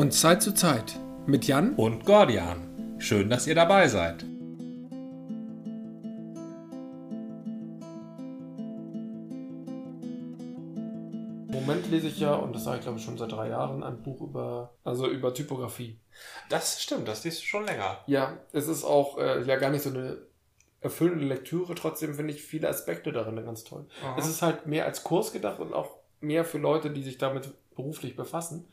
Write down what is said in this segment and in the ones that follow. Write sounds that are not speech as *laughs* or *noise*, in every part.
Von Zeit zu Zeit mit Jan und Gordian. Schön, dass ihr dabei seid. Im Moment lese ich ja, und das sage ich glaube ich schon seit drei Jahren, ein Buch über, also über Typografie. Das stimmt, das liest du schon länger. Ja, es ist auch äh, ja gar nicht so eine erfüllende Lektüre, trotzdem finde ich viele Aspekte darin ganz toll. Aha. Es ist halt mehr als Kurs gedacht und auch mehr für Leute, die sich damit beruflich befassen.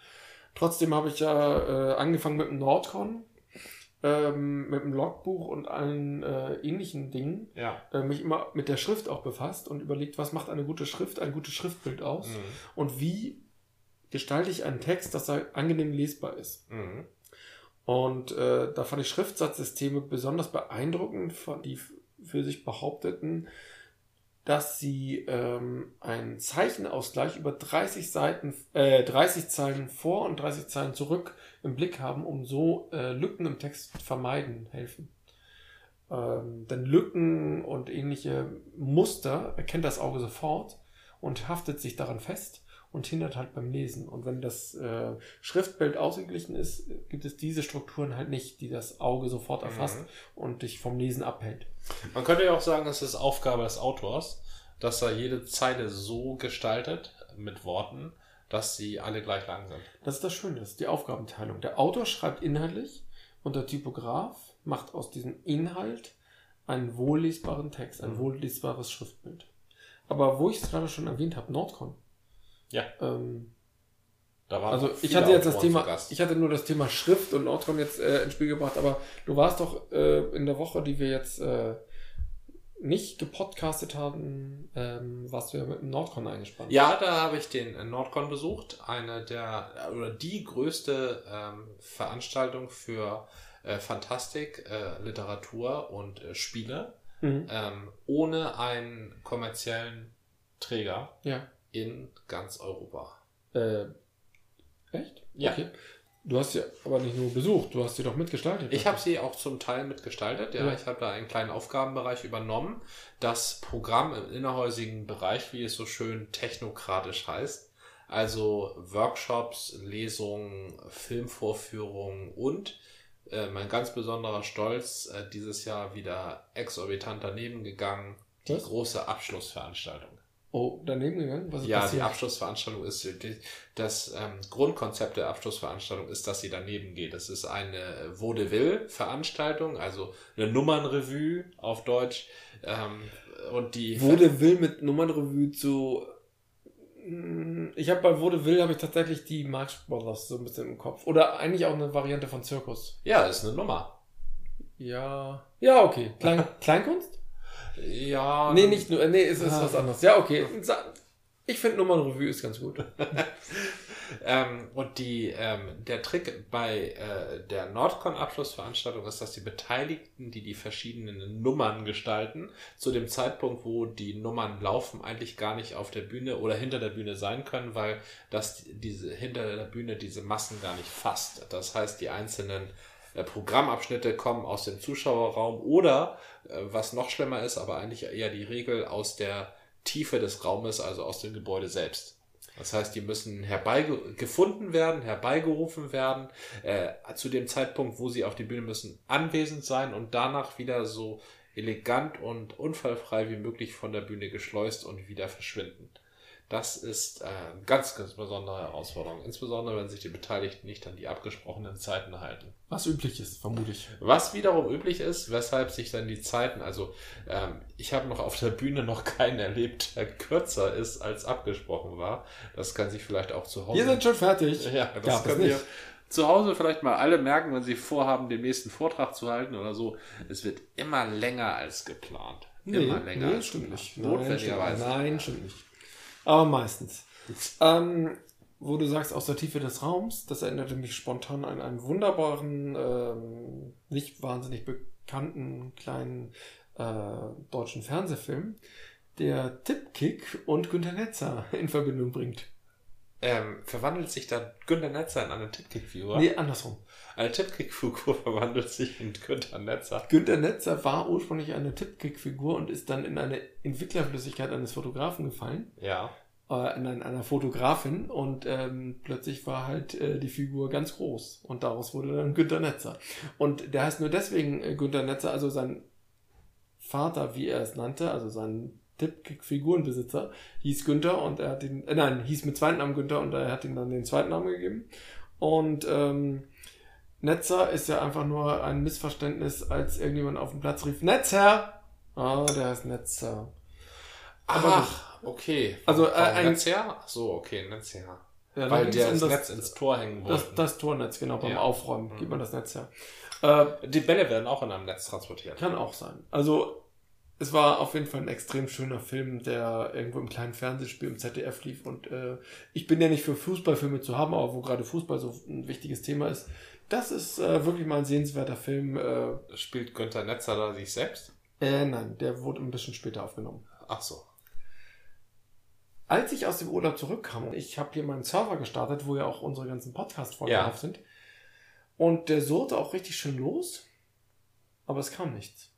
Trotzdem habe ich ja äh, angefangen mit dem Nordcon, ähm, mit dem Logbuch und allen äh, ähnlichen Dingen. Ja. Äh, mich immer mit der Schrift auch befasst und überlegt, was macht eine gute Schrift, ein gutes Schriftbild aus mhm. und wie gestalte ich einen Text, dass er angenehm lesbar ist. Mhm. Und äh, da fand ich Schriftsatzsysteme besonders beeindruckend, die für sich behaupteten, dass sie ähm, einen Zeichenausgleich über 30 Seiten, äh, 30 Zeilen vor und 30 Zeilen zurück im Blick haben, um so äh, Lücken im Text vermeiden helfen. Ähm, denn Lücken und ähnliche Muster erkennt das Auge sofort und haftet sich daran fest und hindert halt beim Lesen. Und wenn das äh, Schriftbild ausgeglichen ist, gibt es diese Strukturen halt nicht, die das Auge sofort erfasst mhm. und dich vom Lesen abhält. Man könnte ja auch sagen, es ist Aufgabe des Autors, dass er jede Zeile so gestaltet mit Worten, dass sie alle gleich lang sind. Das ist das Schöne, das ist die Aufgabenteilung. Der Autor schreibt inhaltlich und der Typograf macht aus diesem Inhalt einen wohllesbaren Text, ein mhm. wohllesbares Schriftbild. Aber wo ich es gerade schon erwähnt habe, Nordcon, ja. Ähm, da war also ich hatte jetzt das Thema, ich hatte nur das Thema Schrift und Nordcon jetzt äh, ins Spiel gebracht, aber du warst doch äh, in der Woche, die wir jetzt äh, nicht gepodcastet haben, ähm, warst du ja mit dem Nordcon eingespannt. Ja, da habe ich den Nordcon besucht, eine der oder die größte ähm, Veranstaltung für äh, Fantastik, äh, Literatur und äh, Spiele mhm. ähm, ohne einen kommerziellen Träger. Ja in ganz Europa. Äh, echt? Ja. Okay. Du hast sie aber nicht nur besucht, du hast sie doch mitgestaltet. Ich habe sie auch zum Teil mitgestaltet, ja. ja. Ich habe da einen kleinen Aufgabenbereich übernommen. Das Programm im innerhäusigen Bereich, wie es so schön technokratisch heißt, also Workshops, Lesungen, Filmvorführungen und äh, mein ganz besonderer Stolz, äh, dieses Jahr wieder exorbitant daneben gegangen, die Was? große Abschlussveranstaltung. Oh, daneben gegangen? Was ist ja, passiert? die Abschlussveranstaltung ist, die, das ähm, Grundkonzept der Abschlussveranstaltung ist, dass sie daneben geht. Das ist eine Vaudeville-Veranstaltung, also eine Nummernrevue auf Deutsch. Ähm, und die Vaudeville mit Nummernrevue zu hm, ich habe bei Vaudeville habe ich tatsächlich die Marx Brothers so ein bisschen im Kopf. Oder eigentlich auch eine Variante von Zirkus. Ja, ist eine Nummer. Ja. Ja, okay. Klein, *laughs* Kleinkunst? Ja. Nee, nicht nur, nee, es ist ah. was anderes. Ja, okay. Ich finde Nummernrevue ist ganz gut. *laughs* ähm, und die, ähm, der Trick bei äh, der Nordcon-Abschlussveranstaltung ist, dass die Beteiligten, die die verschiedenen Nummern gestalten, zu dem Zeitpunkt, wo die Nummern laufen, eigentlich gar nicht auf der Bühne oder hinter der Bühne sein können, weil das diese hinter der Bühne diese Massen gar nicht fasst. Das heißt, die einzelnen äh, Programmabschnitte kommen aus dem Zuschauerraum oder, äh, was noch schlimmer ist, aber eigentlich eher die Regel aus der Tiefe des Raumes, also aus dem Gebäude selbst. Das heißt, die müssen herbeigefunden werden, herbeigerufen werden, äh, zu dem Zeitpunkt, wo sie auf die Bühne müssen, anwesend sein und danach wieder so elegant und unfallfrei wie möglich von der Bühne geschleust und wieder verschwinden. Das ist äh, ganz, ganz besondere Herausforderung. Insbesondere, wenn sich die Beteiligten nicht an die abgesprochenen Zeiten halten. Was üblich ist, vermute ich. Was wiederum üblich ist, weshalb sich dann die Zeiten, also ähm, ich habe noch auf der Bühne noch keinen erlebt, der kürzer ist, als abgesprochen war. Das kann sich vielleicht auch zu Hause. Wir sind schon fertig. Ja, das Gab können wir zu Hause vielleicht mal alle merken, wenn sie vorhaben, den nächsten Vortrag zu halten oder so. Es wird immer länger als geplant. Nee, immer länger. Nee, stimmt nicht. Notwendigerweise. Nein, stimmt nicht. Aber meistens. ähm, wo du sagst, aus der Tiefe des Raums, das erinnerte mich spontan an einen wunderbaren, ähm, nicht wahnsinnig bekannten kleinen äh, deutschen Fernsehfilm, der Tippkick und Günter Netzer in Verbindung bringt. Ähm, verwandelt sich dann Günter Netzer in eine Tippkick-Figur? Nee, andersrum. Eine Tippkick-Figur *laughs* verwandelt sich in Günter Netzer. Günter Netzer war ursprünglich eine Tippkick-Figur und ist dann in eine Entwicklerflüssigkeit eines Fotografen gefallen. Ja. äh, in einer Fotografin und ähm, plötzlich war halt äh, die Figur ganz groß und daraus wurde dann Günter Netzer. Und der heißt nur deswegen äh, Günter Netzer, also sein Vater, wie er es nannte, also sein Tippkick-Figurenbesitzer, hieß Günther und er hat ihn, äh, nein, hieß mit zweiten Namen Günther und er hat ihm dann den zweiten Namen gegeben. Und ähm, Netzer ist ja einfach nur ein Missverständnis, als irgendjemand auf dem Platz rief, Netzer! Ah, der heißt Netzer. Aber Ach, okay. Also äh, ein Netzherr? Ach so, okay, Netzherr. Ja, Weil der das, das Netz ins Tor hängen wollte. Das, das Tornetz, genau, beim ja. Aufräumen mhm. gibt man das Netz her. Äh, die Bälle werden auch in einem Netz transportiert. Kann auch sein. Also es war auf jeden Fall ein extrem schöner Film, der irgendwo im kleinen Fernsehspiel im ZDF lief. Und äh, ich bin ja nicht für Fußballfilme zu haben, aber wo gerade Fußball so ein wichtiges Thema ist, das ist äh, wirklich mal ein sehenswerter Film. Äh, Spielt Günther Netzer da sich selbst? Äh, nein, der wurde ein bisschen später aufgenommen. Ach so. Als ich aus dem Urlaub zurückkam, ich habe hier meinen Server gestartet, wo ja auch unsere ganzen Podcast-Folgen ja. drauf sind. Und der surrte auch richtig schön los, aber es kam nichts.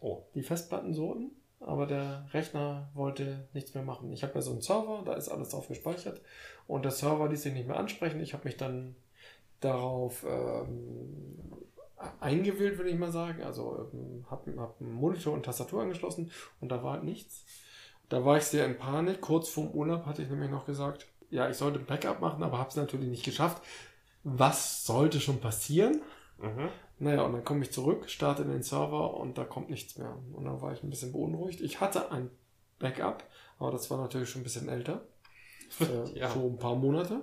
Oh. Die Festplatten surrten, aber der Rechner wollte nichts mehr machen. Ich habe ja so einen Server, da ist alles drauf gespeichert und der Server ließ sich nicht mehr ansprechen. Ich habe mich dann darauf ähm, eingewählt, würde ich mal sagen. Also ähm, habe hab einen Monitor und Tastatur angeschlossen und da war halt nichts. Da war ich sehr in Panik. Kurz vorm Urlaub hatte ich nämlich noch gesagt, ja, ich sollte ein Backup machen, aber habe es natürlich nicht geschafft. Was sollte schon passieren? Mhm. Naja, und dann komme ich zurück, starte den Server und da kommt nichts mehr. Und dann war ich ein bisschen beunruhigt. Ich hatte ein Backup, aber das war natürlich schon ein bisschen älter. *laughs* Äh, ja. So ein paar Monate.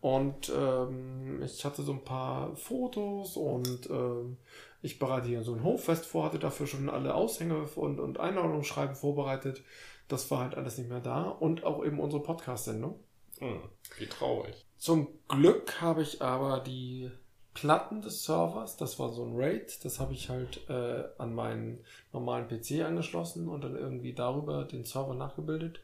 Und ähm, ich hatte so ein paar Fotos und ähm, ich bereite hier so ein Hoffest vor, hatte dafür schon alle Aushänge und, und Einladungsschreiben vorbereitet. Das war halt alles nicht mehr da. Und auch eben unsere Podcast-Sendung. Hm, wie traurig. Zum Glück habe ich aber die Platten des Servers, das war so ein RAID, das habe ich halt äh, an meinen normalen PC angeschlossen und dann irgendwie darüber den Server nachgebildet.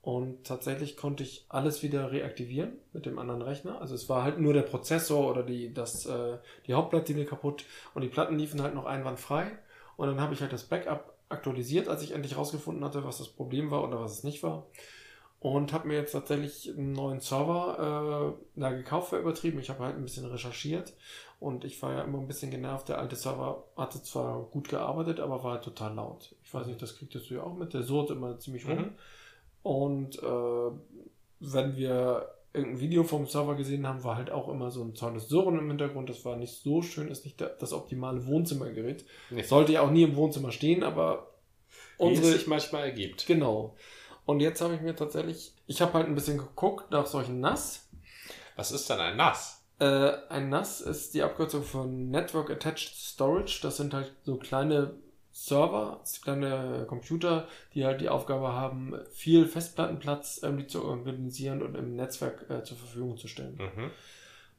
Und tatsächlich konnte ich alles wieder reaktivieren mit dem anderen Rechner. Also es war halt nur der Prozessor oder die, das, äh, die Hauptplatte kaputt und die Platten liefen halt noch einwandfrei. Und dann habe ich halt das Backup aktualisiert, als ich endlich rausgefunden hatte, was das Problem war oder was es nicht war. Und habe mir jetzt tatsächlich einen neuen Server äh, da gekauft für übertrieben. Ich habe halt ein bisschen recherchiert und ich war ja immer ein bisschen genervt. Der alte Server hatte zwar gut gearbeitet, aber war halt total laut. Ich weiß nicht, das kriegtest du ja auch mit. Der surrt immer ziemlich rum. Mhm. Und äh, wenn wir irgendein Video vom Server gesehen haben, war halt auch immer so ein tolles Surren im Hintergrund. Das war nicht so schön, ist nicht das optimale Wohnzimmergerät. Nee. Sollte ja auch nie im Wohnzimmer stehen, aber unsere, Wie es sich manchmal ergibt. Genau. Und jetzt habe ich mir tatsächlich, ich habe halt ein bisschen geguckt nach solchen NAS. Was ist denn ein NAS? Äh, ein NAS ist die Abkürzung von Network Attached Storage. Das sind halt so kleine Server, kleine Computer, die halt die Aufgabe haben, viel Festplattenplatz irgendwie zu organisieren und im Netzwerk äh, zur Verfügung zu stellen. Mhm.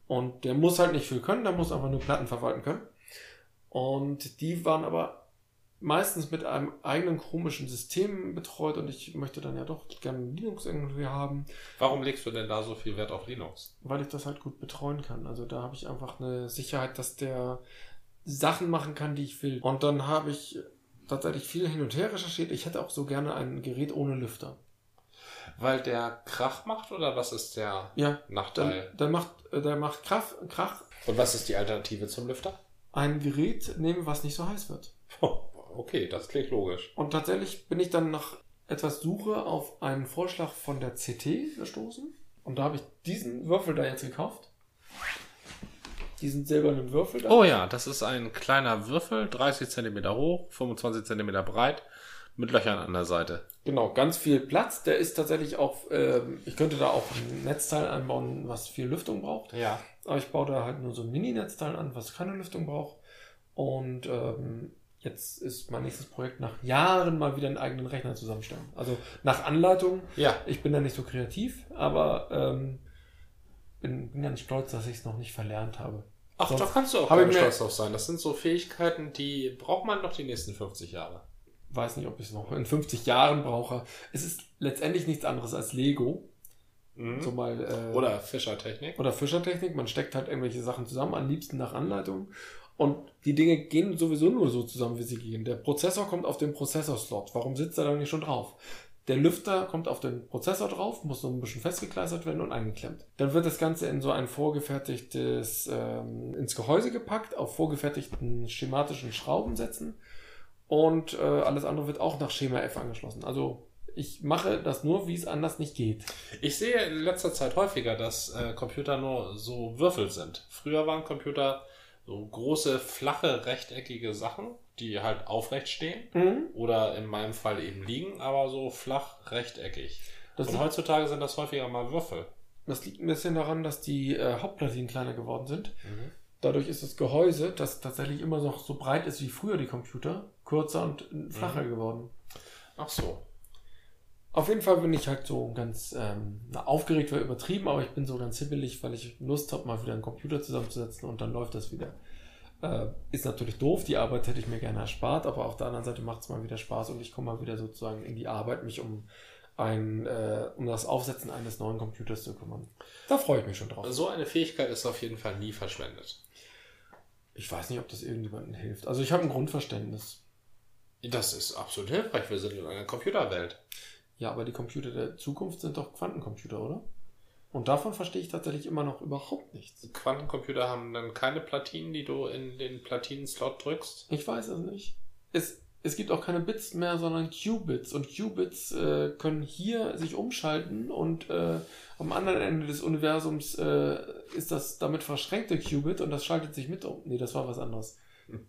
Und der muss halt nicht viel können, der muss einfach nur Platten verwalten können. Und die waren aber meistens mit einem eigenen komischen System betreut und ich möchte dann ja doch gerne Linux irgendwie haben. Warum legst du denn da so viel Wert auf Linux? Weil ich das halt gut betreuen kann. Also da habe ich einfach eine Sicherheit, dass der Sachen machen kann, die ich will. Und dann habe ich tatsächlich viel hin und her recherchiert. Ich hätte auch so gerne ein Gerät ohne Lüfter. Weil der Krach macht oder was ist der ja, Nachteil? Der, der macht, der macht Krach, Krach. Und was ist die Alternative zum Lüfter? Ein Gerät nehmen, was nicht so heiß wird. Oh, okay, das klingt logisch. Und tatsächlich bin ich dann nach etwas Suche auf einen Vorschlag von der CT gestoßen. Und da habe ich diesen Würfel da jetzt gekauft diesen silbernen Würfel da. Oh ja, das ist ein kleiner Würfel, 30 cm hoch, 25 cm breit, mit Löchern an der Seite. Genau, ganz viel Platz. Der ist tatsächlich auch, äh, ich könnte da auch ein Netzteil einbauen, was viel Lüftung braucht. Ja. Aber ich baue da halt nur so ein Mini-Netzteil an, was keine Lüftung braucht. Und ähm, jetzt ist mein nächstes Projekt nach Jahren mal wieder einen eigenen Rechner zusammenstellen. Also nach Anleitung. Ja. Ich bin da nicht so kreativ, aber ähm, bin, bin ganz stolz, dass ich es noch nicht verlernt habe. Ach, Sonst da kannst du auch ganz stolz drauf sein. Das sind so Fähigkeiten, die braucht man noch die nächsten 50 Jahre. Weiß nicht, ob ich es noch in 50 Jahren brauche. Es ist letztendlich nichts anderes als Lego. Mhm. So mal, äh, oder Fischertechnik. Oder Fischertechnik. Man steckt halt irgendwelche Sachen zusammen, am liebsten nach Anleitung. Und die Dinge gehen sowieso nur so zusammen, wie sie gehen. Der Prozessor kommt auf den Prozessorslot. Warum sitzt er da nicht schon drauf? Der Lüfter kommt auf den Prozessor drauf, muss so ein bisschen festgekleistert werden und eingeklemmt. Dann wird das Ganze in so ein vorgefertigtes, ähm, ins Gehäuse gepackt, auf vorgefertigten schematischen Schraubensätzen und äh, alles andere wird auch nach Schema F angeschlossen. Also ich mache das nur, wie es anders nicht geht. Ich sehe in letzter Zeit häufiger, dass äh, Computer nur so Würfel sind. Früher waren Computer so große, flache, rechteckige Sachen, die halt aufrecht stehen mhm. oder in meinem Fall eben liegen, aber so flach, rechteckig. Das Und heutzutage sind das häufiger mal Würfel. Das liegt ein bisschen daran, dass die äh, Hauptplatinen kleiner geworden sind. Mhm. Dadurch ist das Gehäuse, das tatsächlich immer noch so breit ist wie früher die Computer, kürzer und flacher mhm. geworden. Ach so. Auf jeden Fall bin ich halt so ganz ähm, aufgeregt, war übertrieben, aber ich bin so ganz hibbelig, weil ich Lust habe, mal wieder einen Computer zusammenzusetzen und dann läuft das wieder. Äh, ist natürlich doof, die Arbeit hätte ich mir gerne erspart, aber auf der anderen Seite macht es mal wieder Spaß und ich komme mal wieder sozusagen in die Arbeit, mich um ein, äh, um das Aufsetzen eines neuen Computers zu kümmern. Da freue ich mich schon drauf. So eine Fähigkeit ist auf jeden Fall nie verschwendet. Ich weiß nicht, ob das irgendjemandem hilft. Also ich habe ein Grundverständnis. Das ist absolut hilfreich. Wir sind in einer Computerwelt. Ja, aber die Computer der Zukunft sind doch Quantencomputer, oder? Und davon verstehe ich tatsächlich immer noch überhaupt nichts. Quantencomputer haben dann keine Platinen, die du in den Platinen-Slot drückst? Ich weiß es nicht. Es, es gibt auch keine Bits mehr, sondern Qubits. Und Qubits äh, können hier sich umschalten und äh, am anderen Ende des Universums äh, ist das damit verschränkte Qubit und das schaltet sich mit um. Nee, das war was anderes.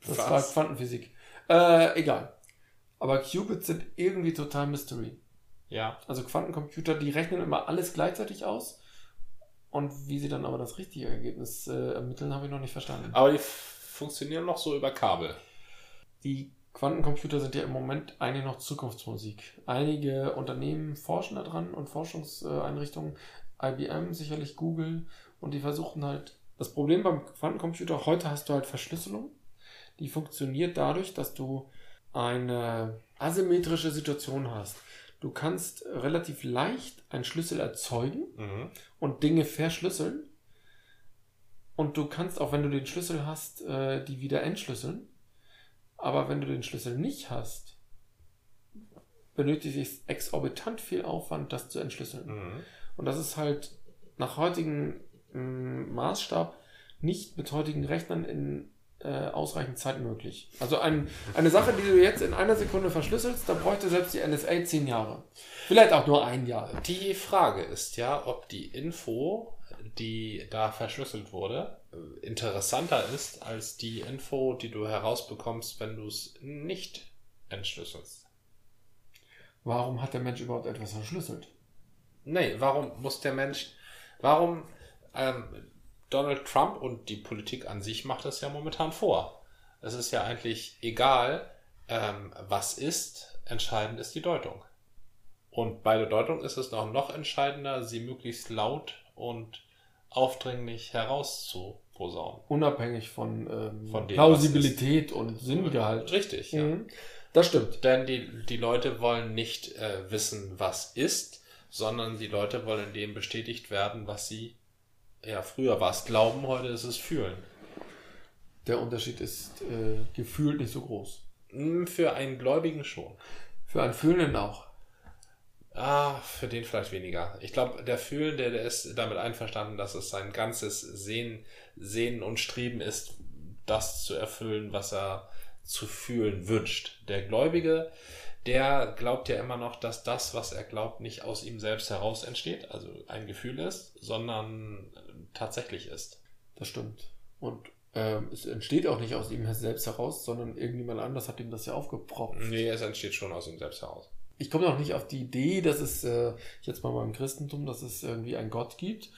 Das was? war Quantenphysik. Äh, egal. Aber Qubits sind irgendwie total Mystery. Ja. Also Quantencomputer, die rechnen immer alles gleichzeitig aus. Und wie sie dann aber das richtige Ergebnis äh, ermitteln, habe ich noch nicht verstanden. Aber die funktionieren noch so über Kabel. Die Quantencomputer sind ja im Moment eigentlich noch Zukunftsmusik. Einige Unternehmen forschen daran und Forschungseinrichtungen, IBM, sicherlich Google, und die versuchen halt. Das Problem beim Quantencomputer, heute hast du halt Verschlüsselung. Die funktioniert dadurch, dass du eine asymmetrische Situation hast. Du kannst relativ leicht einen Schlüssel erzeugen mhm. und Dinge verschlüsseln. Und du kannst auch, wenn du den Schlüssel hast, äh, die wieder entschlüsseln. Aber wenn du den Schlüssel nicht hast, benötigt es exorbitant viel Aufwand, das zu entschlüsseln. Mhm. Und das ist halt nach heutigem mm, Maßstab nicht mit heutigen Rechnern in äh, ausreichend Zeit möglich. Also ein, eine Sache, die du jetzt in einer Sekunde verschlüsselst, da bräuchte selbst die NSA zehn Jahre. Vielleicht auch nur ein Jahr. Die Frage ist ja, ob die Info, die da verschlüsselt wurde, interessanter ist als die Info, die du herausbekommst, wenn du es nicht entschlüsselst. Warum hat der Mensch überhaupt etwas verschlüsselt? Nee, warum muss der Mensch, warum, ähm, Donald Trump und die Politik an sich macht das ja momentan vor. Es ist ja eigentlich egal, ähm, was ist, entscheidend ist die Deutung. Und bei der Deutung ist es noch, noch entscheidender, sie möglichst laut und aufdringlich herauszuposaunen. Unabhängig von, ähm, von dem, Plausibilität und Sinngehalt. Richtig, ja. Mhm. Das stimmt. Denn die, die Leute wollen nicht äh, wissen, was ist, sondern die Leute wollen dem bestätigt werden, was sie ja, früher war es Glauben, heute ist es Fühlen. Der Unterschied ist äh, gefühlt nicht so groß. Hm, für einen Gläubigen schon. Für einen Fühlenden auch. Ah, für den vielleicht weniger. Ich glaube, der Fühlende, der ist damit einverstanden, dass es sein ganzes Sehen, Sehen und Streben ist, das zu erfüllen, was er zu fühlen wünscht. Der Gläubige, der glaubt ja immer noch, dass das, was er glaubt, nicht aus ihm selbst heraus entsteht, also ein Gefühl ist, sondern tatsächlich ist. Das stimmt. Und ähm, es entsteht auch nicht aus ihm selbst heraus, sondern irgendjemand anders hat ihm das ja aufgepropft. Nee, es entsteht schon aus ihm selbst heraus. Ich komme noch nicht auf die Idee, dass es, äh, jetzt mal beim Christentum, dass es irgendwie einen Gott gibt,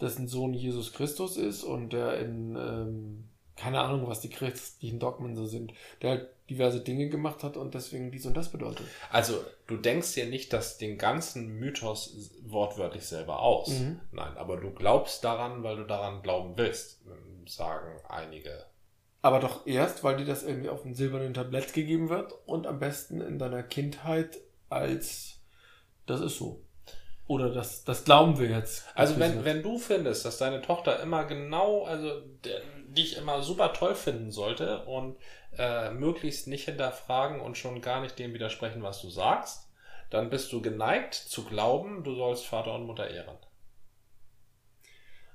dessen Sohn Jesus Christus ist und der in, ähm, keine Ahnung, was die christlichen Dogmen so sind, der halt diverse Dinge gemacht hat und deswegen dies und das bedeutet. Also, du denkst dir nicht dass den ganzen Mythos wortwörtlich selber aus. Mhm. Nein, aber du glaubst daran, weil du daran glauben willst, sagen einige. Aber doch erst, weil dir das irgendwie auf einem silbernen Tablett gegeben wird und am besten in deiner Kindheit als das ist so. Oder das, das glauben wir jetzt. Also wenn, wenn du findest, dass deine Tochter immer genau, also dich immer super toll finden sollte und äh, möglichst nicht hinterfragen und schon gar nicht dem widersprechen, was du sagst, dann bist du geneigt zu glauben, du sollst Vater und Mutter ehren.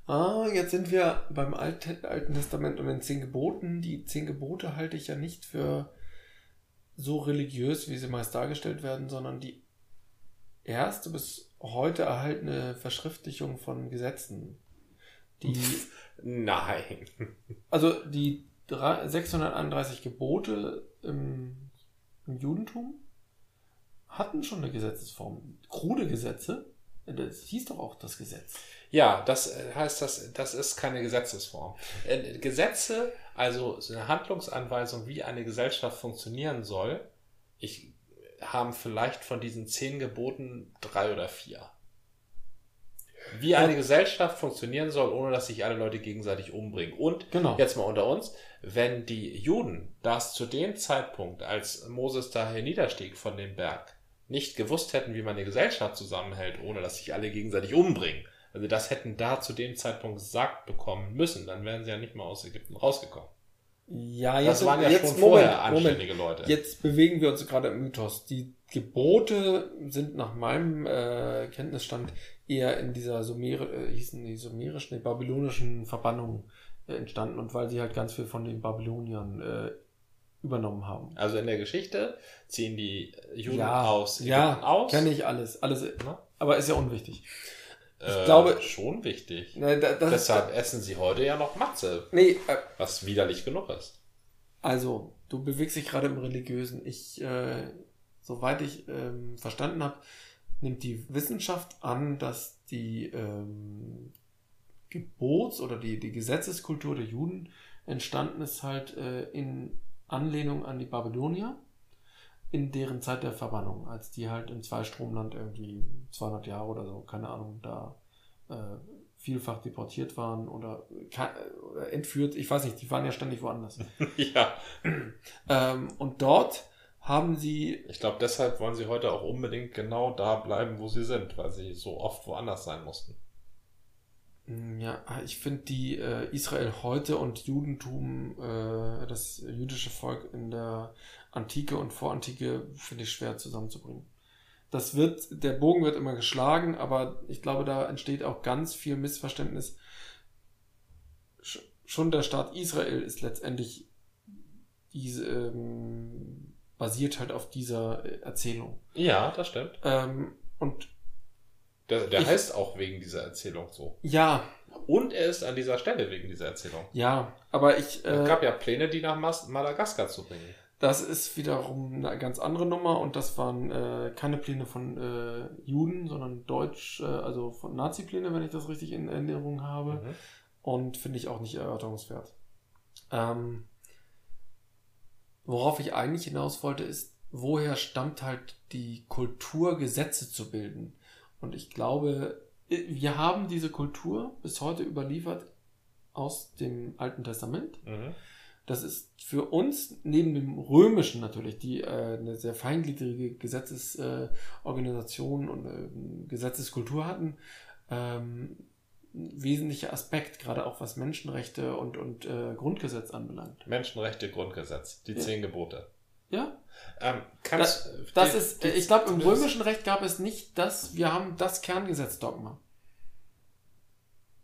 Ah, jetzt sind wir beim Alten Testament und den zehn Geboten. Die zehn Gebote halte ich ja nicht für so religiös, wie sie meist dargestellt werden, sondern die erste bis heute erhaltene Verschriftlichung von Gesetzen. Die, *laughs* Nein. also die 631 Gebote im, im Judentum hatten schon eine Gesetzesform. Krude Gesetze, das hieß doch auch das Gesetz. Ja, das äh, heißt, das, das ist keine Gesetzesform. Äh, Gesetze, also eine Handlungsanweisung, wie eine Gesellschaft funktionieren soll, ich haben vielleicht von diesen zehn Geboten drei oder vier. Wie eine Gesellschaft funktionieren soll, ohne dass sich alle Leute gegenseitig umbringen. Und Genau. jetzt mal unter uns, wenn die Juden das zu dem Zeitpunkt, als Moses daher niederstieg von dem Berg, nicht gewusst hätten, wie man eine Gesellschaft zusammenhält, ohne dass sich alle gegenseitig umbringen, also das hätten da zu dem Zeitpunkt gesagt bekommen müssen, dann wären sie ja nicht mal aus Ägypten rausgekommen. Ja, Das waren ja jetzt, schon Moment, vorher anständige Leute. Jetzt bewegen wir uns gerade im Mythos. Die Gebote sind nach meinem äh, Kenntnisstand eher in dieser Sumer, äh, hießen die sumerischen, die babylonischen Verbannung äh, entstanden und weil sie halt ganz viel von den Babyloniern äh, übernommen haben. Also in der Geschichte ziehen die Juden ja, aus Ägypten ja, aus. kenne ich alles, alles, Na? aber ist ja unwichtig. Äh, glaube- schon wichtig. Ne, da, das Deshalb essen sie heute ja noch Matze, nee, äh, was widerlich genug ist. Also, du bewegst dich gerade im Religiösen. Ich, äh, soweit ich ähm, verstanden habe, nimmt die Wissenschaft an, dass die ähm, Gebots- oder die, die Gesetzeskultur der Juden entstanden ist halt äh, in Anlehnung an die Babylonier in deren Zeit der Verbannung, als die halt im Zweistromland irgendwie 200 Jahre oder so, keine Ahnung, da äh, vielfach deportiert waren oder, oder entführt. Ich weiß nicht, die waren ja ständig woanders. *laughs* ja, Ähm, und dort haben sie, ich glaube, deshalb wollen sie heute auch unbedingt genau da bleiben, wo sie sind, weil sie so oft woanders sein mussten. mh, ja, ich finde die äh, Israel heute und Judentum, äh, das jüdische Volk in der Antike und Vorantike, finde ich schwer zusammenzubringen. Das wird, der Bogen wird immer geschlagen, aber ich glaube, da entsteht auch ganz viel Missverständnis. Sch- Schon der Staat Israel ist letztendlich diese, ähm, basiert halt auf dieser äh, Erzählung. Ja, das stimmt. Ähm, und Der, der Ich- heißt auch wegen dieser Erzählung so. ja, Und er ist an dieser Stelle wegen dieser Erzählung. ja, aber ich, Es äh, gab ja Pläne, die nach Mas Madagaskar zu bringen. Das ist wiederum eine ganz andere Nummer und das waren äh, keine Pläne von äh, Juden, sondern Deutsch, äh, also von Nazi-Pläne, wenn ich das richtig in Erinnerung habe. Mhm. Und finde ich auch nicht erörterungswert. Ähm, worauf ich eigentlich hinaus wollte, ist, woher stammt halt die Kultur, Gesetze zu bilden? Und ich glaube, wir haben diese Kultur bis heute überliefert aus dem Alten Testament. Mhm. Das ist für uns neben dem Römischen natürlich, die äh, eine sehr feingliedrige Gesetzesorganisation äh, und äh, Gesetzeskultur hatten, ähm, ein wesentlicher Aspekt, gerade auch was Menschenrechte und, und äh, Grundgesetz anbelangt. Menschenrechte, Grundgesetz, die Ja. zehn Gebote. Ja, Ähm, kannst, das die- ist, die- äh, ich glaube, im das- römischen Recht gab es nicht das, wir haben das Kerngesetzdogma.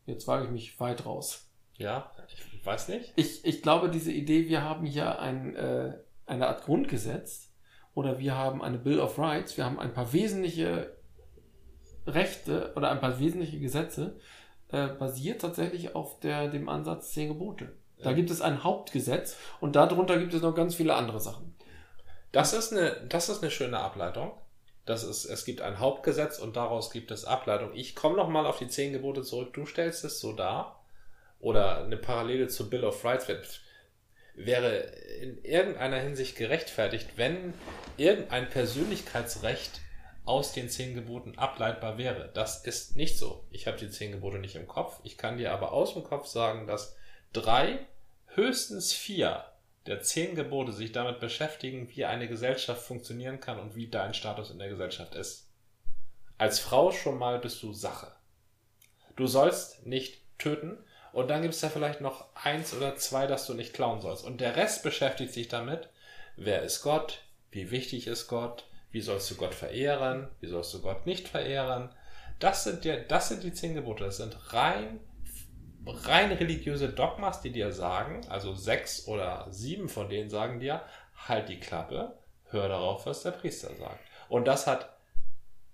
Jetzt wage ich mich weit raus. Ja, ich weiß nicht. Ich, ich glaube, diese Idee, wir haben hier ein, äh, eine Art Grundgesetz oder wir haben eine Bill of Rights, wir haben ein paar wesentliche Rechte oder ein paar wesentliche Gesetze, äh, basiert tatsächlich auf der, dem Ansatz zehn Gebote. Da gibt es ein Hauptgesetz und darunter gibt es noch ganz viele andere Sachen. Das ist eine, das ist eine schöne Ableitung. Das ist, es gibt ein Hauptgesetz und daraus gibt es Ableitung. Ich komme noch mal auf die zehn Gebote zurück. Du stellst es so dar. Oder eine Parallele zu Bill of Rights wäre in irgendeiner Hinsicht gerechtfertigt, wenn irgendein Persönlichkeitsrecht aus den zehn Geboten ableitbar wäre. Das ist nicht so. Ich habe die zehn Gebote nicht im Kopf. Ich kann dir aber aus dem Kopf sagen, dass drei, höchstens vier der zehn Gebote sich damit beschäftigen, wie eine Gesellschaft funktionieren kann und wie dein Status in der Gesellschaft ist. Als Frau schon mal bist du Sache. Du sollst nicht töten und dann gibt es da vielleicht noch eins oder zwei, das du nicht klauen sollst. Und der Rest beschäftigt sich damit, wer ist Gott, wie wichtig ist Gott, wie sollst du Gott verehren, wie sollst du Gott nicht verehren. Das sind, ja, das sind die zehn Gebote. Das sind rein, rein religiöse Dogmas, die dir sagen, also sechs oder sieben von denen sagen dir, halt die Klappe, hör darauf, was der Priester sagt. Und das hat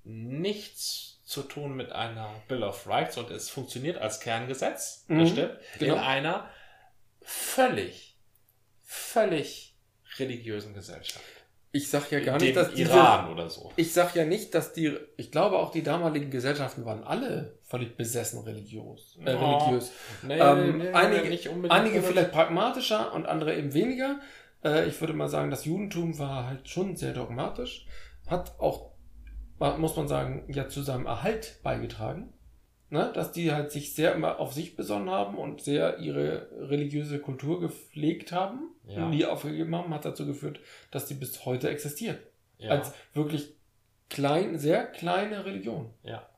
nichts zu tun mit einer Bill of Rights und es funktioniert als Kerngesetz, mhm, bestimmt, genau. in einer völlig, völlig religiösen Gesellschaft. Ich sag ja gar nicht, dass diese, Iran oder so. Ich sag ja nicht, dass die, ich glaube auch die damaligen Gesellschaften waren alle völlig besessen religiös. Äh, oh, religiös. Nee, ähm, nee, einige einige vielleicht pragmatischer und andere eben weniger. Äh, ich würde mal sagen, das Judentum war halt schon sehr dogmatisch, hat auch, muss man sagen, ja zu seinem Erhalt beigetragen. Ne? Dass die halt sich sehr immer auf sich besonnen haben und sehr ihre religiöse Kultur gepflegt haben, ja. nie aufgegeben haben, hat dazu geführt, dass die bis heute existiert. Ja. Als wirklich klein, sehr kleine Religion. Ja.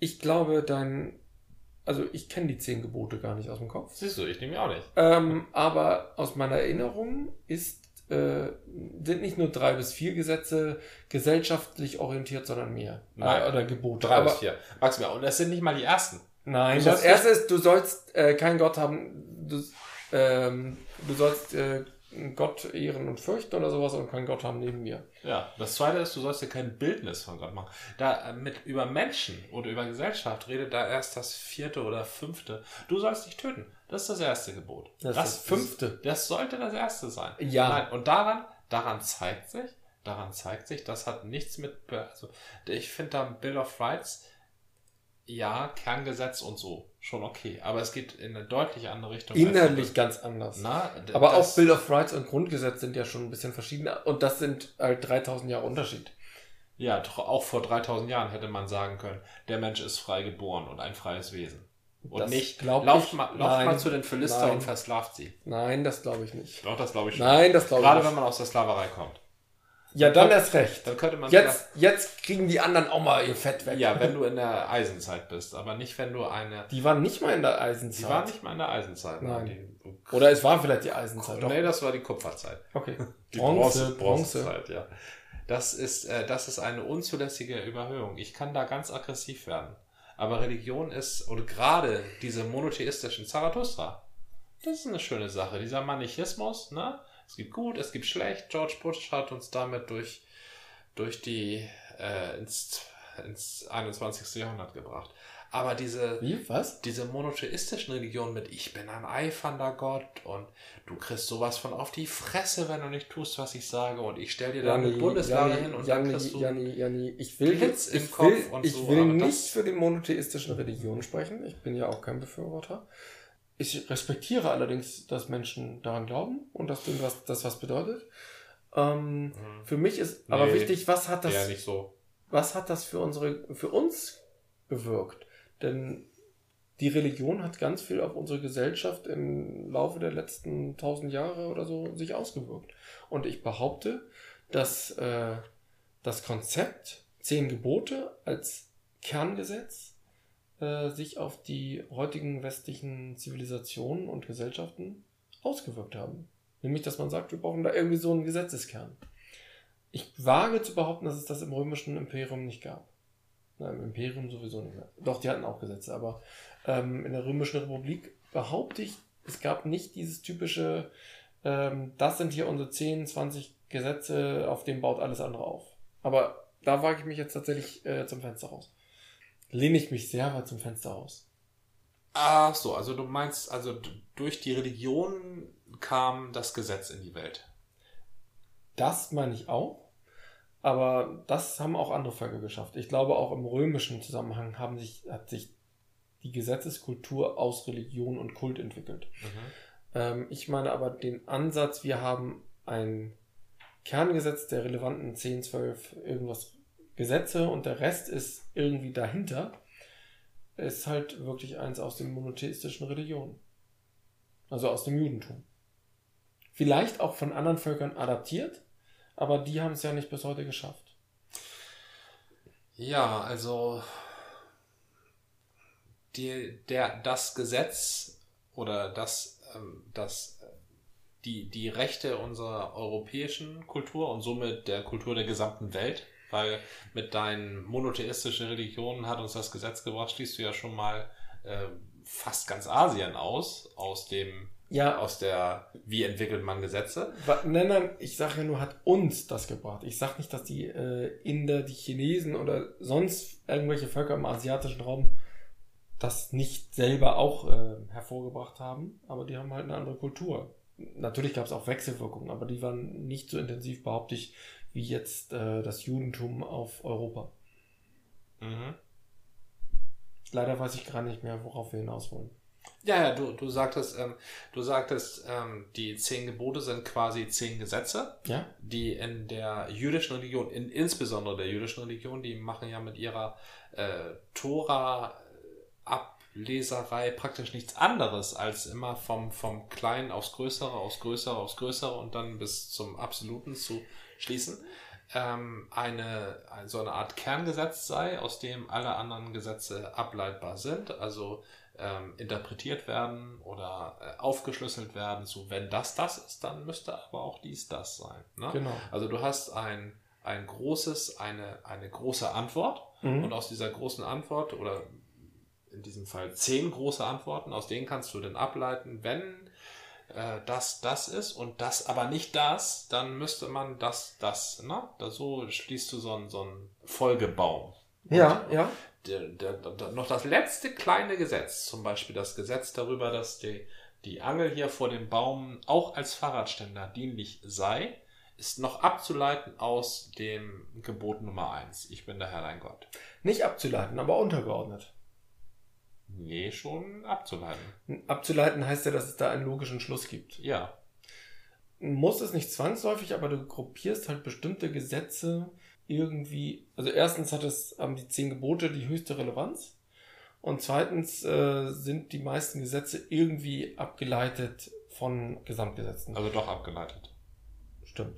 Ich glaube, dein also ich kenne die zehn Gebote gar nicht aus dem Kopf. Siehst du, ich nehme auch nicht. Ähm, aber aus meiner Erinnerung ist, äh, sind nicht nur drei bis vier Gesetze gesellschaftlich orientiert, sondern mehr. Nein, äh, oder Gebote. Drei aber, bis vier. Max, und das sind nicht mal die ersten. Nein, das erste ist, du sollst äh, keinen Gott haben, du, ähm, du sollst äh, Gott ehren und fürchten oder sowas und keinen Gott haben neben mir. Ja, das zweite ist, du sollst dir kein Bildnis von Gott machen. Da äh, mit über Menschen oder über Gesellschaft redet da erst das vierte oder fünfte. Du sollst dich töten. Das ist das erste Gebot. Das, das das fünfte. Das sollte das erste sein. Ja. Nein, und daran, daran zeigt sich, daran zeigt sich, das hat nichts mit, also ich finde da Bill of Rights, ja, Kerngesetz und so schon okay. Aber es geht in eine deutlich andere Richtung. Inhaltlich ganz anders. Na, aber auch Bill of Rights und Grundgesetz sind ja schon ein bisschen verschieden. Und das sind halt 3000 Jahre Unterschied. Ja, auch vor 3000 Jahren hätte man sagen können, der Mensch ist frei geboren und ein freies Wesen. Und das nicht, lauft, mal, lauft nein, mal zu den Philister und versklavt sie. Nein, das glaube ich nicht. Doch, das glaube ich schon. Nein, das glaube ich nicht. Gerade wenn man aus der Sklaverei kommt. Ja, dann erst recht. Dann könnte man jetzt, jetzt kriegen die anderen auch mal ihr Fett weg. Ja, wenn du in der Eisenzeit bist, aber nicht, wenn du eine. Die waren nicht mal in der Eisenzeit. Die waren nicht mal in der Eisenzeit. Nein. Die, Oder es war vielleicht die Eisenzeit. Nee, das war die Kupferzeit. Okay. *laughs* Die Bronze, Bronze. Bronzezeit, ja. Das ist, äh, das ist eine unzulässige Überhöhung. Ich kann da ganz aggressiv werden. Aber Religion ist, oder gerade diese monotheistischen Zarathustra, das ist eine schöne Sache. Dieser Manichismus, ne? Es gibt gut, es gibt schlecht. George Bush hat uns damit durch, durch die äh, ins, ins 21. Jahrhundert gebracht. Aber diese, Wie? Was? diese monotheistischen Religionen mit Ich bin ein eifernder Gott und du kriegst sowas von auf die Fresse, wenn du nicht tust, was ich sage und ich stell dir da eine Bundeslade hin und Janni, dann kriegst du Janni, Janni, ich will Blitz im ich Kopf will, und ich so. Ich will nicht für die monotheistischen Religionen sprechen. Ich bin ja auch kein Befürworter. Ich respektiere allerdings, dass Menschen daran glauben und dass das, das was bedeutet. Ähm, mhm. Für mich ist nee, aber wichtig, was hat das, ja, so. was hat das für unsere, für uns bewirkt? Denn die Religion hat ganz viel auf unsere Gesellschaft im Laufe der letzten tausend Jahre oder so sich ausgewirkt. Und ich behaupte, dass äh, das Konzept zehn Gebote als Kerngesetz äh, sich auf die heutigen westlichen Zivilisationen und Gesellschaften ausgewirkt haben. Nämlich, dass man sagt, wir brauchen da irgendwie so einen Gesetzeskern. Ich wage zu behaupten, dass es das im römischen Imperium nicht gab. Nein, im Imperium sowieso nicht mehr. Doch, die hatten auch Gesetze, aber ähm, in der römischen Republik behaupte ich, es gab nicht dieses typische, ähm, das sind hier unsere 10, 20 Gesetze, auf dem baut alles andere auf. Aber da wage ich mich jetzt tatsächlich äh, zum Fenster raus lehne ich mich sehr weit zum Fenster aus. Ach so, also du meinst, also durch die Religion kam das Gesetz in die Welt. Das meine ich auch. Aber das haben auch andere Völker geschafft. Ich glaube, auch im römischen Zusammenhang haben sich, hat sich die Gesetzeskultur aus Religion und Kult entwickelt. Mhm. Ähm, ich meine aber den Ansatz, wir haben ein Kerngesetz der relevanten 10, 12, irgendwas Gesetze und der Rest ist irgendwie dahinter, ist halt wirklich eins aus den monotheistischen Religionen. Also aus dem Judentum. Vielleicht auch von anderen Völkern adaptiert, aber die haben es ja nicht bis heute geschafft. Ja, also die, der, das Gesetz oder das, ähm, das die, die Rechte unserer europäischen Kultur und somit der Kultur der gesamten Welt. Weil mit deinen monotheistischen Religionen hat uns das Gesetz gebracht, schließt du ja schon mal äh, fast ganz Asien aus, aus dem ja. aus der, wie entwickelt man Gesetze? Nein, nein, ich sage ja nur, hat uns das gebracht. Ich sage nicht, dass die äh, Inder, die Chinesen oder sonst irgendwelche Völker im asiatischen Raum das nicht selber auch äh, hervorgebracht haben, aber die haben halt eine andere Kultur. Natürlich gab es auch Wechselwirkungen, aber die waren nicht so intensiv, behaupte ich, wie jetzt äh, das Judentum auf Europa. Mhm. Leider weiß ich gar nicht mehr, worauf wir hinaus wollen. Ja, ja, du, du sagtest, ähm, du sagtest, ähm, die zehn Gebote sind quasi zehn Gesetze, ja. die in der jüdischen Religion, in, insbesondere der jüdischen Religion, die machen ja mit ihrer äh, Tora Ableserei praktisch nichts anderes als immer vom, vom Kleinen aufs Größere, aufs Größere, aufs Größere und dann bis zum Absoluten zu schließen. Ähm, eine, so eine Art Kerngesetz sei, aus dem alle anderen Gesetze ableitbar sind. Also ähm, interpretiert werden oder äh, aufgeschlüsselt werden zu, wenn das das ist, dann müsste aber auch dies das sein. Ne? Genau. Also du hast ein, ein großes, eine, eine große Antwort mhm. und aus dieser großen Antwort oder in diesem Fall zehn große Antworten, aus denen kannst du dann ableiten, wenn äh, das das ist und das aber nicht das, dann müsste man das das, ne? Da so schließt du so einen, so einen Folgebaum. Ja, und, ja der, der, der, noch das letzte kleine Gesetz, zum Beispiel das Gesetz darüber, dass die, die Angel hier vor dem Baum auch als Fahrradständer dienlich sei, ist noch abzuleiten aus dem Gebot Nummer 1. Ich bin der Herr dein Gott. Nicht abzuleiten, aber untergeordnet. Nee, schon abzuleiten. Abzuleiten heißt ja, dass es da einen logischen Schluss gibt. Ja. Muss es nicht zwangsläufig, aber du gruppierst halt bestimmte Gesetze irgendwie, also erstens hat es, haben die zehn Gebote die höchste Relevanz und zweitens äh, sind die meisten Gesetze irgendwie abgeleitet von Gesamtgesetzen. Also doch abgeleitet. Stimmt.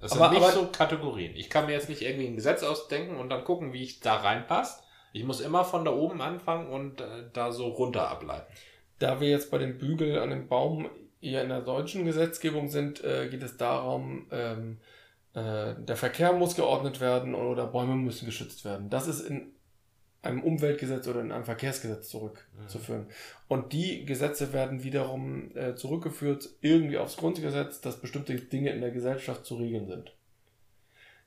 Das sind aber, nicht aber, so Kategorien. Ich kann mir jetzt nicht irgendwie ein Gesetz ausdenken und dann gucken, wie ich da reinpasst. Ich muss immer von da oben anfangen und äh, da so runter ableiten. Da wir jetzt bei dem Bügel an dem Baum eher in der deutschen Gesetzgebung sind, äh, geht es darum, ähm, äh, der Verkehr muss geordnet werden oder Bäume müssen geschützt werden. Das ist in einem Umweltgesetz oder in einem Verkehrsgesetz zurückzuführen. Mhm. Und die Gesetze werden wiederum äh, zurückgeführt irgendwie aufs Grundgesetz, dass bestimmte Dinge in der Gesellschaft zu regeln sind.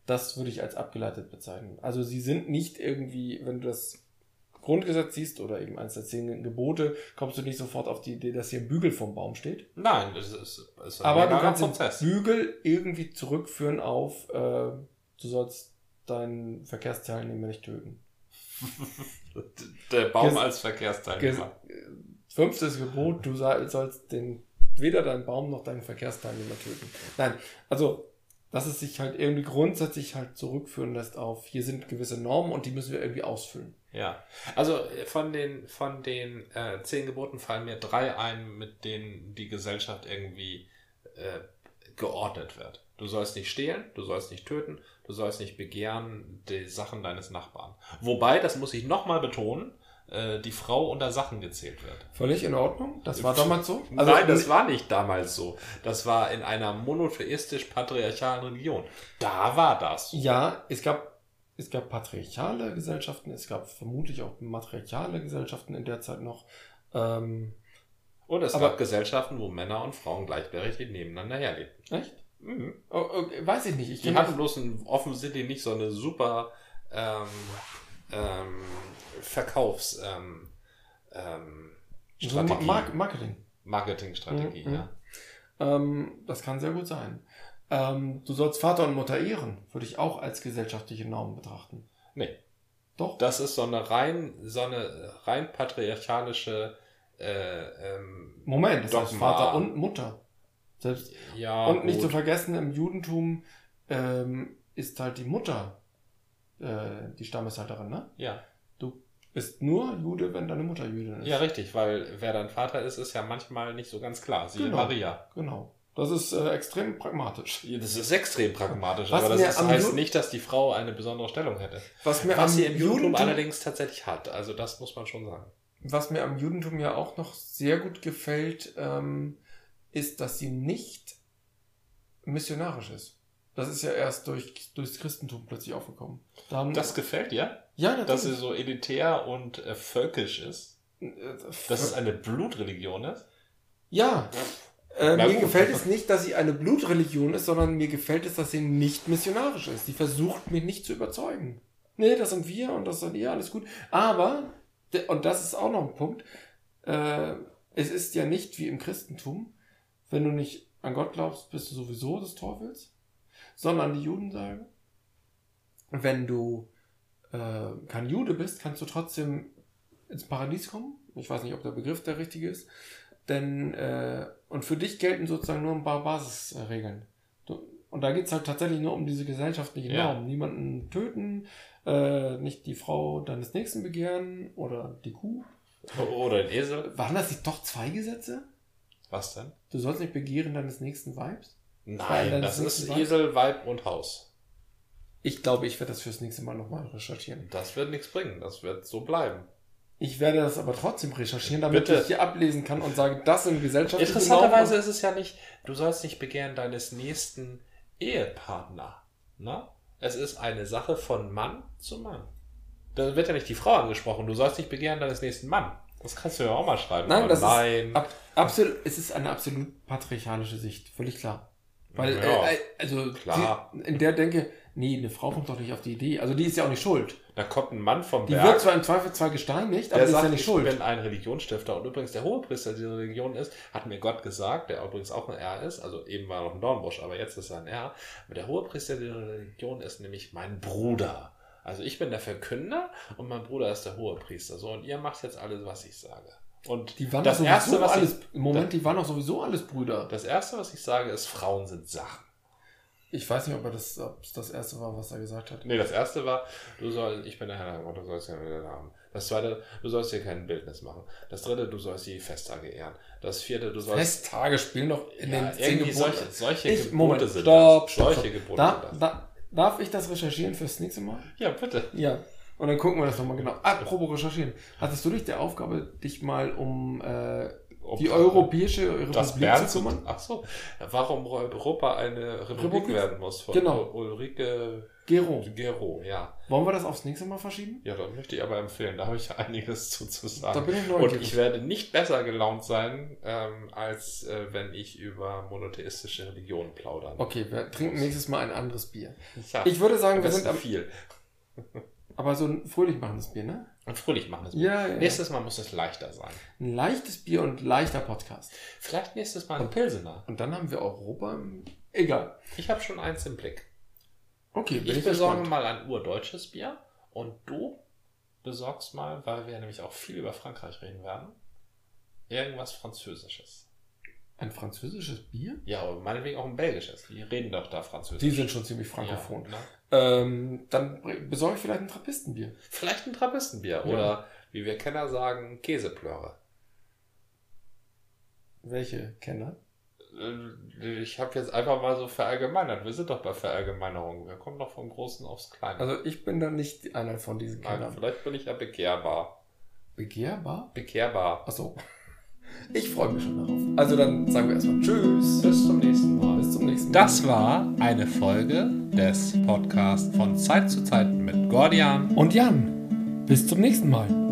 Das würde ich als abgeleitet bezeichnen. Also sie sind nicht irgendwie, wenn du das Grundgesetz siehst oder eben eins der zehn Gebote, kommst du nicht sofort auf die Idee, dass hier ein Bügel vom Baum steht. Nein, das ist, ist ein Aber du kannst Prozess. den Bügel irgendwie zurückführen auf, äh, du sollst deinen Verkehrsteilnehmer nicht töten. *laughs* der Baum Ges als Verkehrsteilnehmer. Fünftes Gebot, du sollst den, weder deinen Baum noch deinen Verkehrsteilnehmer töten. Nein, also dass es sich halt irgendwie grundsätzlich halt zurückführen lässt auf, hier sind gewisse Normen und die müssen wir irgendwie ausfüllen. Ja, also äh, von den, von den äh, zehn Geboten fallen mir drei ein, mit denen die Gesellschaft irgendwie äh, geordnet wird. Du sollst nicht stehlen, du sollst nicht töten, du sollst nicht begehren die Sachen deines Nachbarn. Wobei, das muss ich nochmal betonen, äh, die Frau unter Sachen gezählt wird. Völlig in Ordnung. Das war damals so? Also Nein, das war nicht damals so. Das war in einer monotheistisch-patriarchalen Religion. Da war das. So. Ja, es gab, es gab patriarchale Gesellschaften, es gab vermutlich auch matriarchale Gesellschaften in der Zeit noch. Ähm, und es aber, gab Gesellschaften, wo Männer und Frauen gleichberechtigt nebeneinander herlebten. Echt? Mhm. Oh, okay, weiß ich nicht. Ich die hatten bloß ein, offensichtlich nicht so eine super ähm, ähm, Verkaufs ähm, ähm, Strategie. Mar Marketing. Marketingstrategie, mhm. ja. Ähm, das kann sehr gut sein. Ähm, du sollst Vater und Mutter ehren, würde ich auch als gesellschaftliche Norm betrachten. Nee. Doch. Das ist so eine rein, so eine rein patriarchalische äh, ähm, Moment, das Dogma. heißt Vater und Mutter. Selbst. Ja, und nicht gut. zu vergessen, im Judentum ähm, ist halt die Mutter äh, die Stammeshalterin, ne? Ja. Du bist nur Jude, wenn deine Mutter Jüdin ist. Ja, richtig, weil wer dein Vater ist, ist ja manchmal nicht so ganz klar. Siehe genau, Maria. Genau. Das ist äh, extrem pragmatisch. Ja, das ist extrem pragmatisch, Was aber das ist, heißt Juden nicht, dass die Frau eine besondere Stellung hätte. Was, mir Was sie im Judentum, Judentum allerdings tatsächlich hat. Also das muss man schon sagen. Was mir am Judentum ja auch noch sehr gut gefällt, ähm, ist, dass sie nicht missionarisch ist. Das ist ja erst durch, durchs Christentum plötzlich aufgekommen. Da haben, das gefällt dir? Ja, natürlich. Dass sie so elitär und äh, völkisch ist? Äh, dass es eine Blutreligion ist? Ja. Äh, mir gefällt es nicht, dass sie eine Blutreligion ist, sondern mir gefällt es, dass sie nicht missionarisch ist. Sie versucht mich nicht zu überzeugen. Nee, das sind wir und das sind ihr, alles gut. Aber, und das ist auch noch ein Punkt, äh, es ist ja nicht wie im Christentum, wenn du nicht an Gott glaubst, bist du sowieso des Teufels, sondern die Juden sagen, wenn du äh, kein Jude bist, kannst du trotzdem ins Paradies kommen. Ich weiß nicht, ob der Begriff der richtige ist. Denn, äh, und für dich gelten sozusagen nur ein paar Basisregeln. Und da geht's halt tatsächlich nur um diese gesellschaftlichen ja. Normen. Niemanden töten, äh, nicht die Frau deines Nächsten begehren oder die Kuh. Oder ein Esel. Waren das nicht doch zwei Gesetze? Was denn? Du sollst nicht begehren deines nächsten Weibs? Nein, das ist Weib? Esel, Weib und Haus. Ich glaube, ich werde das fürs nächste Mal nochmal recherchieren. Das wird nichts bringen, das wird so bleiben. Ich werde das aber trotzdem recherchieren, damit Bitte. ich hier ablesen kann und sage, das sind gesellschaftliche Interessanterweise ist es ja nicht, du sollst nicht begehren deines nächsten Ehepartner. Ne? Es ist eine Sache von Mann zu Mann. Da wird ja nicht die Frau angesprochen, du sollst nicht begehren deines nächsten Mann. Das kannst du ja auch mal schreiben. Nein, das Nein. Ist ab, absolut, es ist eine absolut patriarchalische Sicht, völlig klar. Weil, ja, äh, also, klar. Die, in der denke, nee, eine Frau kommt doch nicht auf die Idee. Also, die ist ja auch nicht schuld. Da kommt ein Mann vom Berg. Die wird zwar im Zweifel zwar gesteinigt, aber der ist ja nicht ich schuld. Ich bin ein Religionsstifter und übrigens der Hohepriester dieser Religion ist, hat mir Gott gesagt, der übrigens auch ein R ist, also eben war er noch ein Dornbusch, aber jetzt ist er ein R. Aber der Hohepriester dieser Religion ist nämlich mein Bruder. Also ich bin der Verkünder und mein Bruder ist der Hohepriester. So, und ihr macht jetzt alles, was ich sage. Und die waren das erste, was alles, ich, Moment, die waren doch sowieso alles Brüder. Das erste, was ich sage, ist, Frauen sind Sachen. Ich weiß nicht, ob er das, das erste war, was er gesagt hat. Nee, das erste war, du sollst, ich bin der Herr und du sollst ja wieder haben. Das zweite, du sollst hier kein Bildnis machen. Das dritte, du sollst die Festtage ehren. Das vierte, du sollst. Festage spielen doch in ja, den zehn Geboten. Solche, solche ich, Gebote Moment, sind stopp, das. Solche stopp. Gebote da, sind das. Da, darf ich das recherchieren fürs nächste Mal? Ja, bitte. Ja. Und dann gucken wir das nochmal genau. Apropos recherchieren. Hattest du nicht der Aufgabe, dich mal um äh, die europäische Republik zu kümmern. Ach so, warum Europa eine Republik, Republik? werden muss von genau. Ulrike Gero. Gero, ja. Wollen wir das aufs nächste Mal verschieben? Ja, das möchte ich aber empfehlen. Da habe ich einiges zu, zu sagen. Da bin ich neugierig. Und ich werde nicht besser gelaunt sein, ähm, als äh, wenn ich über monotheistische Religionen plaudern. Okay, wir trinken nächstes Mal ein anderes Bier. Ja, ich würde sagen, wir sind am viel. Aber so ein fröhlich machendes Bier, ne? Ein fröhlich machendes Bier. Ja, ja. Nächstes Mal muss es leichter sein. Ein leichtes Bier und leichter Podcast. Vielleicht nächstes Mal ein Pilsener. Und dann haben wir Europa. Egal. Ich habe schon eins im Blick. Okay, ich, ich besorge gespannt. mal ein urdeutsches Bier und du besorgst mal, weil wir nämlich auch viel über Frankreich reden werden, irgendwas Französisches. Ein französisches Bier? Ja, aber meinetwegen auch ein belgisches. Die reden doch da Französisch. Die sind schon ziemlich frankophon. Ja, ähm, dann besorge ich vielleicht ein Trappistenbier. Vielleicht ein Trappistenbier. Ja. Oder wie wir Kenner sagen, Käseplöre. Welche Kenner? Äh, ich habe jetzt einfach mal so verallgemeinert. Wir sind doch bei Verallgemeinerung. Wir kommen doch vom Großen aufs Kleine. Also ich bin dann nicht einer von diesen Kennern. Nein, vielleicht bin ich ja bekehrbar. Bekehrbar? Bekehrbar. Achso. Ich freue mich schon darauf. Also dann sagen wir erstmal Tschüss. Bis zum nächsten Mal. Bis zum nächsten Mal. Das war eine Folge des Podcasts von Zeit zu Zeit mit Gordian und Jan. Bis zum nächsten Mal.